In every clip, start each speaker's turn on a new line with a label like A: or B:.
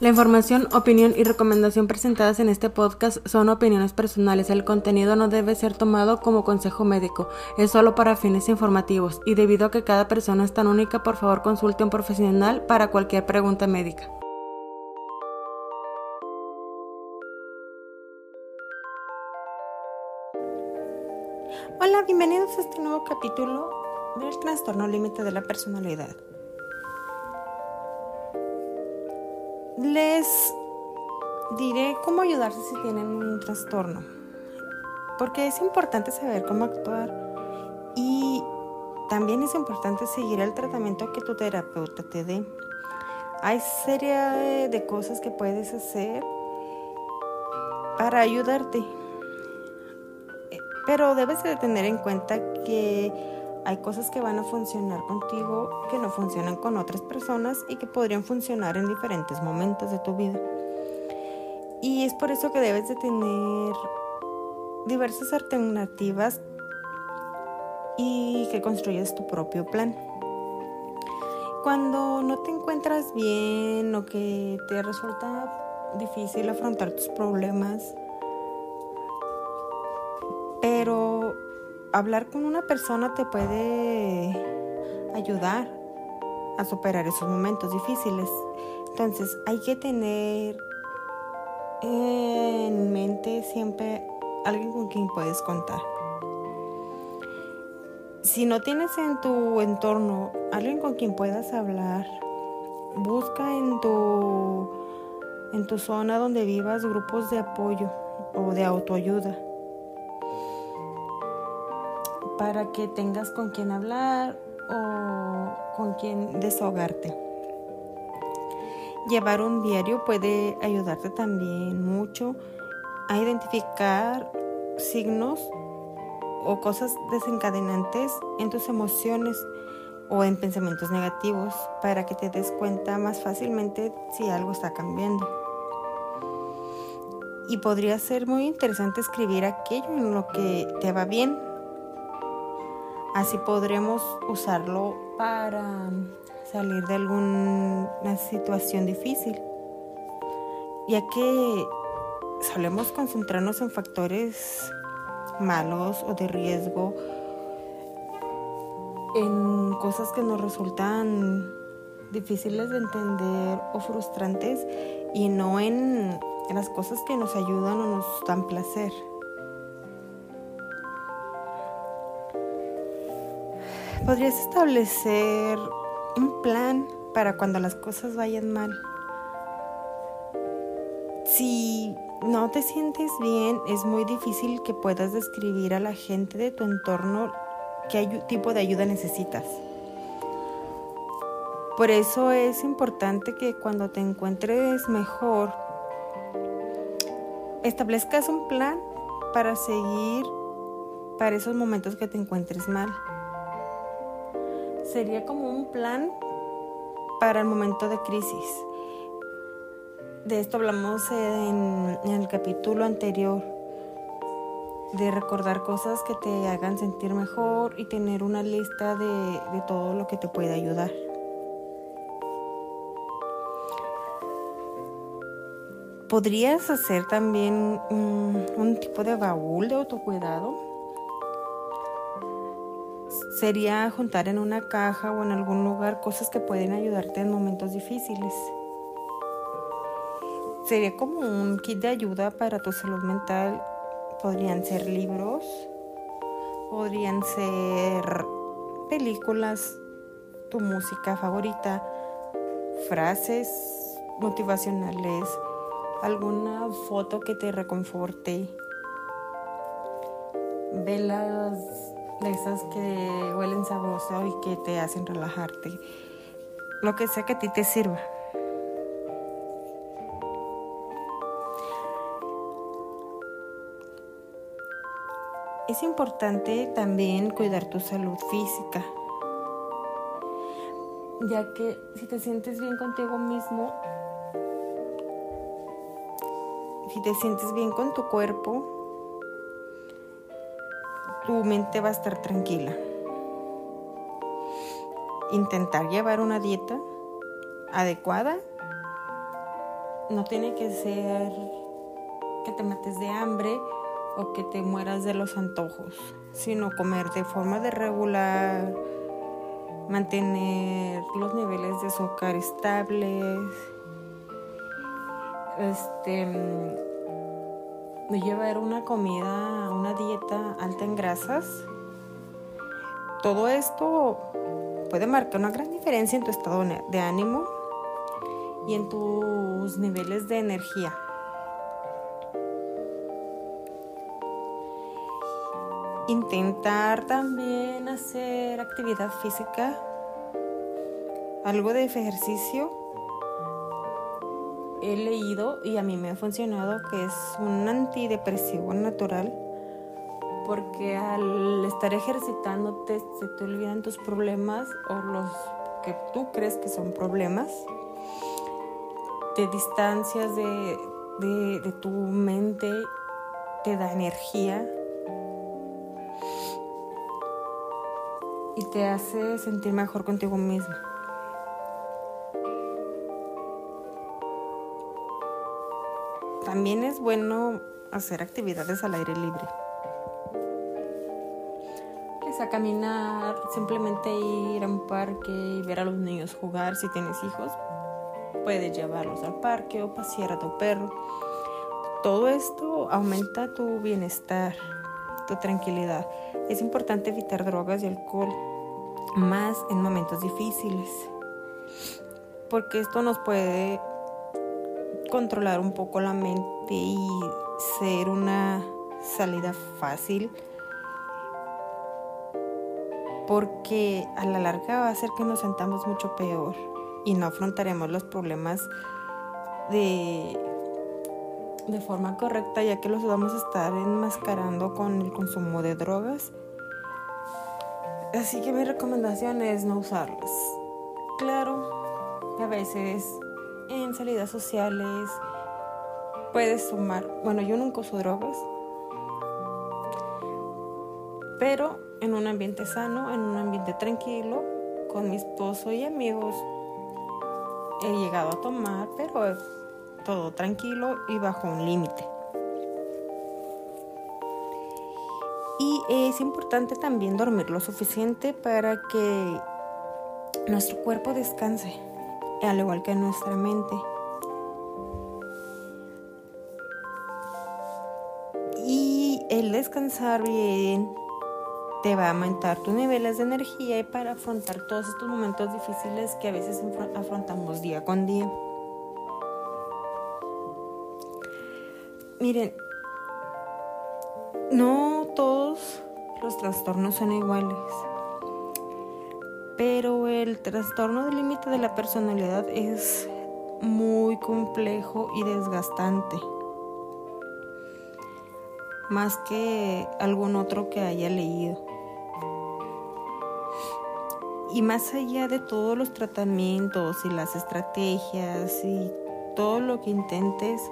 A: La información, opinión y recomendación presentadas en este podcast son opiniones personales. El contenido no debe ser tomado como consejo médico, es solo para fines informativos y debido a que cada persona es tan única, por favor consulte a un profesional para cualquier pregunta médica.
B: Hola, bienvenidos a este nuevo capítulo del trastorno límite de la personalidad. Les diré cómo ayudarse si tienen un trastorno, porque es importante saber cómo actuar y también es importante seguir el tratamiento que tu terapeuta te dé. Hay serie de cosas que puedes hacer para ayudarte, pero debes de tener en cuenta que hay cosas que van a funcionar contigo que no funcionan con otras personas y que podrían funcionar en diferentes momentos de tu vida. Y es por eso que debes de tener diversas alternativas y que construyas tu propio plan. Cuando no te encuentras bien o que te resulta difícil afrontar tus problemas, hablar con una persona te puede ayudar a superar esos momentos difíciles. Entonces hay que tener en mente siempre alguien con quien puedes contar. Si no tienes en tu entorno alguien con quien puedas hablar, busca en tu, en tu zona donde vivas grupos de apoyo o de autoayuda para que tengas con quien hablar o con quien desahogarte. Llevar un diario puede ayudarte también mucho a identificar signos o cosas desencadenantes en tus emociones o en pensamientos negativos para que te des cuenta más fácilmente si algo está cambiando. Y podría ser muy interesante escribir aquello en lo que te va bien Así podremos usarlo para salir de alguna situación difícil, ya que solemos concentrarnos en factores malos o de riesgo, en cosas que nos resultan difíciles de entender o frustrantes y no en, las cosas que nos ayudan o nos dan placer. Podrías establecer un plan para cuando las cosas vayan mal. Si no te sientes bien, es muy difícil que puedas describir a la gente de tu entorno qué tipo de ayuda necesitas. Por eso es importante que cuando te encuentres mejor, establezcas un plan para seguir para esos momentos que te encuentres mal sería como un plan para el momento de crisis. De esto hablamos en, el capítulo anterior, de recordar cosas que te hagan sentir mejor y tener una lista de, todo lo que te puede ayudar. Podrías hacer también un tipo de baúl de autocuidado sería juntar en una caja o en algún lugar cosas que pueden ayudarte en momentos difíciles. Sería como un kit de ayuda para tu salud mental. Podrían ser libros, podrían ser películas, tu música favorita, frases motivacionales, alguna foto que te reconforte, velas de esas que huelen sabroso y que te hacen relajarte. Lo que sea que a ti te sirva. Es importante también cuidar tu salud física, ya que si te sientes bien contigo mismo, si te sientes bien con tu cuerpo, tu mente va a estar tranquila. Intentar llevar una dieta adecuada no tiene que ser que te mates de hambre o que te mueras de los antojos, sino comer de forma de regular, mantener los niveles de azúcar estables, este, no llevar una comida, una dieta alta en grasas. Todo esto puede marcar una gran diferencia en tu estado de ánimo y en tus niveles de energía. Intentar también hacer actividad física, algo de ejercicio. He leído y a mí me ha funcionado que es un antidepresivo natural porque al estar ejercitándote se te olvidan tus problemas o los que tú crees que son problemas. Te distancias de, de tu mente, te da energía y te hace sentir mejor contigo mismo. También es bueno hacer actividades al aire libre. Es a caminar, simplemente ir a un parque y ver a los niños jugar. Si tienes hijos, puedes llevarlos al parque o pasear a tu perro. Todo esto aumenta tu bienestar, tu tranquilidad. Es importante evitar drogas y alcohol más en momentos difíciles, porque esto nos puede controlar un poco la mente y ser una salida fácil, porque a la larga va a hacer que nos sentamos mucho peor y no afrontaremos los problemas de, de forma correcta, ya que los vamos a estar enmascarando con el consumo de drogas Así que mi recomendación es no usarlas. Claro, a veces en salidas sociales puedes sumar, bueno, yo nunca uso drogas, pero en un ambiente sano, en un ambiente tranquilo, con mi esposo y amigos, he llegado a tomar, pero todo tranquilo y bajo un límite. Es importante también dormir lo suficiente para que nuestro cuerpo descanse, al igual que nuestra mente. Y el descansar bien te va a aumentar tus niveles de energía y para afrontar todos estos momentos difíciles que a veces afrontamos día con día. Miren, no todos los trastornos son iguales, pero el trastorno del límite de la personalidad es muy complejo y desgastante, más que algún otro que haya leído. Y más allá de todos los tratamientos y las estrategias y todo lo que intentes,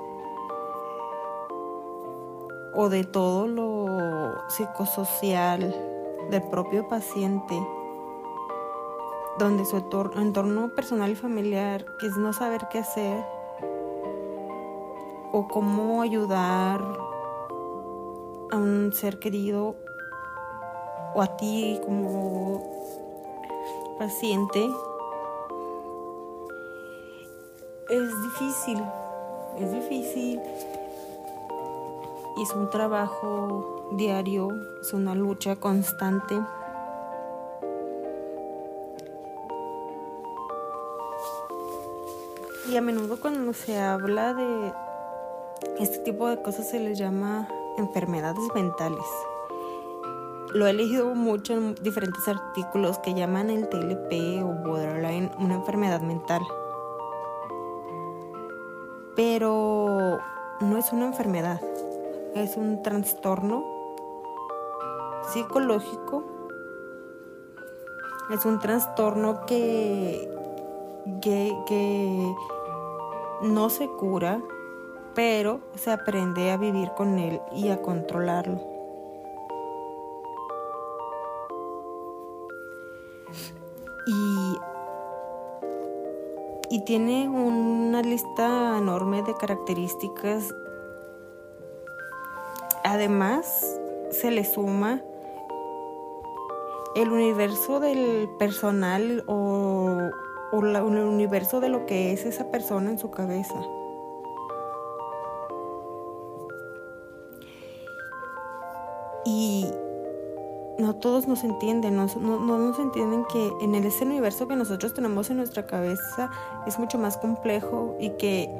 B: o de todo lo psicosocial del propio paciente, donde su entorno personal y familiar es no saber qué hacer o cómo ayudar a un ser querido o a ti como paciente es difícil, es difícil es un trabajo diario, es una lucha constante. Y a menudo cuando se habla de este tipo de cosas se les llama enfermedades mentales. Lo he leído mucho en diferentes artículos que llaman el TLP o borderline una enfermedad mental. Pero no es una enfermedad es un trastorno psicológico, es un trastorno que, que, no se cura, pero se aprende a vivir con él y a controlarlo. Y, y tiene una lista enorme de características. Además, se le suma el universo del personal o, el universo de lo que es esa persona en su cabeza. Y no todos nos entienden, no, no, nos entienden que en ese universo que nosotros tenemos en nuestra cabeza es mucho más complejo y que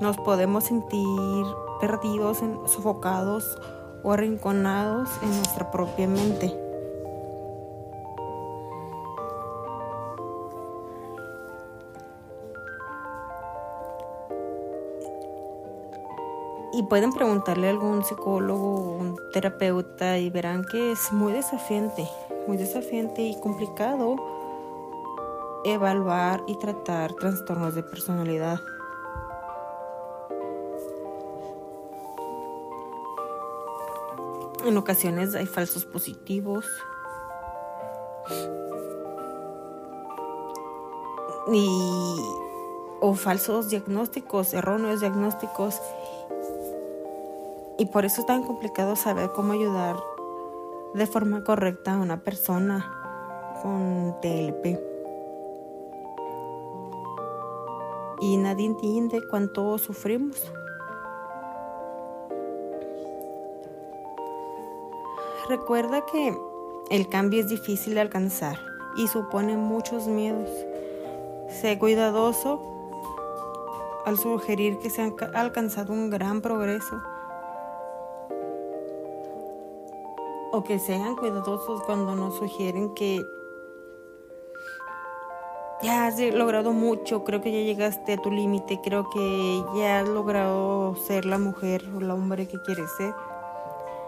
B: nos podemos sentir perdidos, sofocados o arrinconados en nuestra propia mente. Y pueden preguntarle a algún psicólogo o un terapeuta y verán que es muy desafiante, muy desafiante y complicado evaluar y tratar trastornos de personalidad. En ocasiones hay falsos positivos. Y, o falsos diagnósticos, erróneos diagnósticos y por eso es tan complicado saber cómo ayudar de forma correcta a una persona con TLP. Y nadie entiende cuánto sufrimos. Recuerda que el cambio es difícil de alcanzar y supone muchos miedos. Sé cuidadoso al sugerir que se ha alcanzado un gran progreso o que sean cuidadosos cuando nos sugieren que ya has logrado mucho, creo que ya llegaste a tu límite, creo que ya has logrado ser la mujer o el hombre que quieres ser.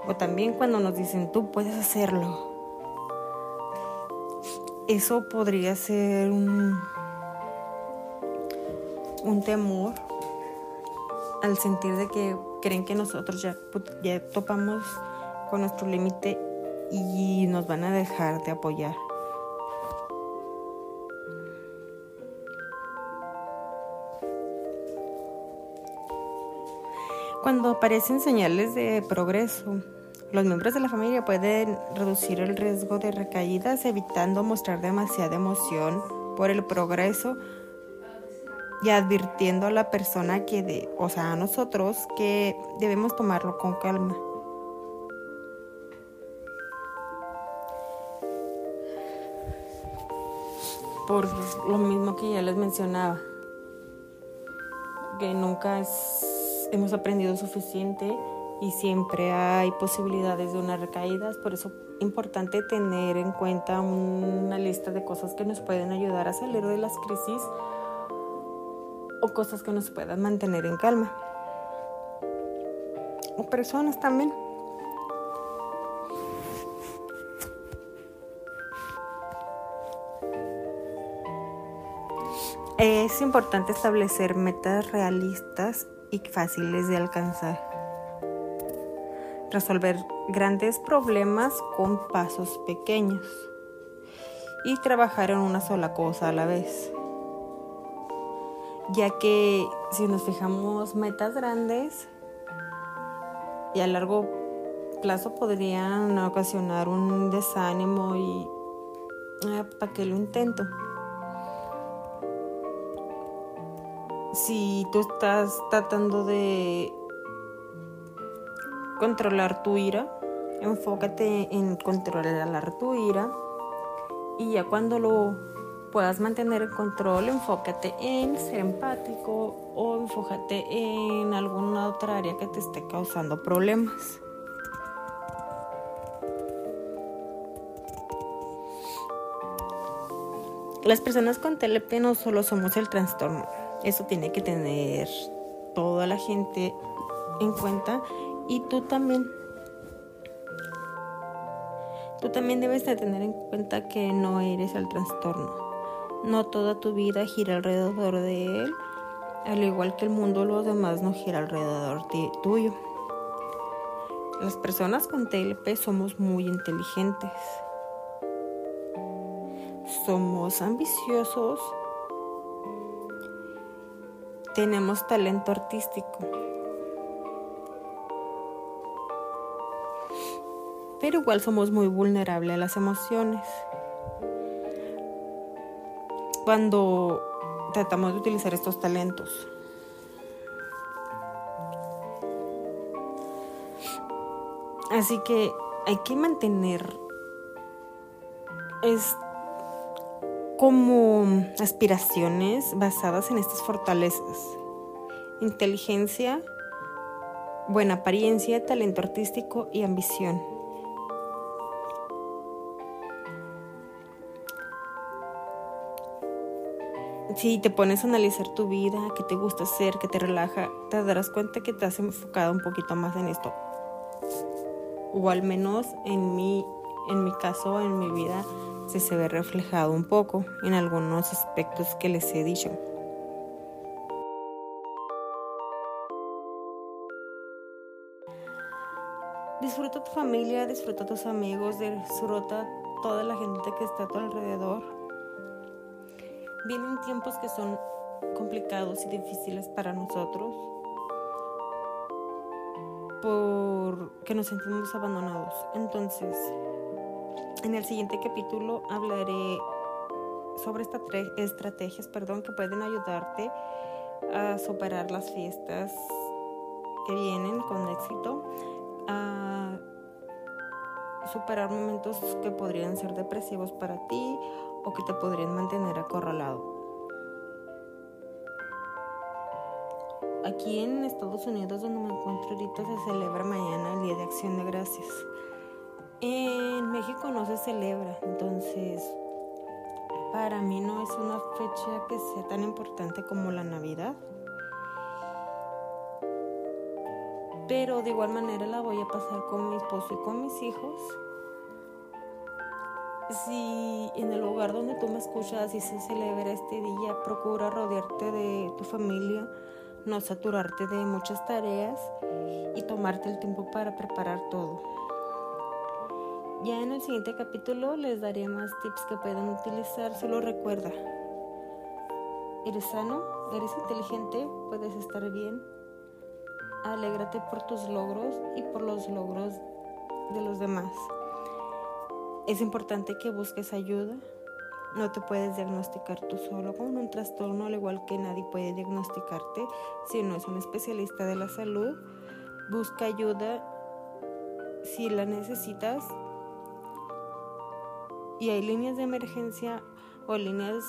B: O también cuando nos dicen, tú puedes hacerlo. Eso podría ser un, un temor al sentir de que creen que nosotros ya, ya topamos con nuestro límite y nos van a dejar de apoyar. Cuando aparecen señales de progreso, los miembros de la familia pueden reducir el riesgo de recaídas evitando mostrar demasiada emoción por el progreso y advirtiendo a la persona que, de, o sea, a nosotros, que debemos tomarlo con calma. Por lo mismo que ya les mencionaba, que nunca hemos aprendido suficiente y siempre hay posibilidades de una recaída, por eso es importante tener en cuenta una lista de cosas que nos pueden ayudar a salir de las crisis o cosas que nos puedan mantener en calma. O personas también. Es importante establecer metas realistas y fáciles de alcanzar. Resolver grandes problemas con pasos pequeños. Y trabajar en una sola cosa a la vez. Ya que si nos fijamos metas grandes y a largo plazo podrían ocasionar un desánimo y ah, para qué lo intento. Si tú estás tratando de controlar tu ira, enfócate en controlar tu ira y ya cuando lo puedas mantener en control, enfócate en ser empático o enfócate en alguna otra área que te esté causando problemas. Las personas con TLP no solo somos el trastorno, eso tiene que tener toda la gente en cuenta y tú también. Tú también debes de tener en cuenta que no eres el trastorno. No toda tu vida gira alrededor de él, al igual que el mundo los demás no gira alrededor de tuyo. Las personas con TLP somos muy inteligentes. Somos ambiciosos tenemos talento artístico. Pero igual somos muy vulnerables a las emociones. Cuando tratamos de utilizar estos talentos. Así que hay que mantener es como aspiraciones basadas en estas fortalezas. Inteligencia, buena apariencia, talento artístico y ambición. Si te pones a analizar tu vida, qué te gusta hacer, qué te relaja, te darás cuenta que te has enfocado un poquito más en esto. O al menos en mi, en mi caso, en mi vida, se, se ve reflejado un poco en algunos aspectos que les he dicho. Disfruta tu familia, disfruta tus amigos, disfruta toda la gente que está a tu alrededor Vienen tiempos que son complicados y difíciles para nosotros porque nos sentimos abandonados. Entonces, en el siguiente capítulo hablaré sobre estas estrategias perdón, que pueden ayudarte a superar las fiestas que vienen con éxito, a superar momentos que podrían ser depresivos para ti o que te podrían mantener acorralado. Aquí en Estados Unidos, donde me encuentro ahorita, se celebra mañana el Día de Acción de Gracias. En México no se celebra, entonces para mí no es una fecha que sea tan importante como la Navidad. Pero de igual manera la voy a pasar con mi esposo y con mis hijos si en el lugar donde tú me escuchas y se celebra este día, procura rodearte de tu familia, no saturarte de muchas tareas y tomarte el tiempo para preparar todo. Ya en el siguiente capítulo les daré más tips que pueden utilizar, solo recuerda, eres sano, eres inteligente, puedes estar bien, alégrate por tus logros y por los logros de los demás. Es importante que busques ayuda. No te puedes diagnosticar tú solo con un trastorno, al igual que nadie puede diagnosticarte si no es un especialista de la salud. Busca ayuda si la necesitas. Y hay líneas de emergencia o líneas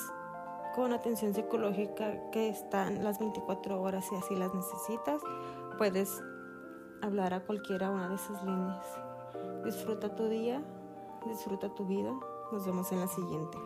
B: con atención psicológica que están las 24 horas y así las necesitas. Puedes hablar a cualquiera una de esas líneas. Disfruta tu día. Disfruta tu vida. Nos vemos en la siguiente.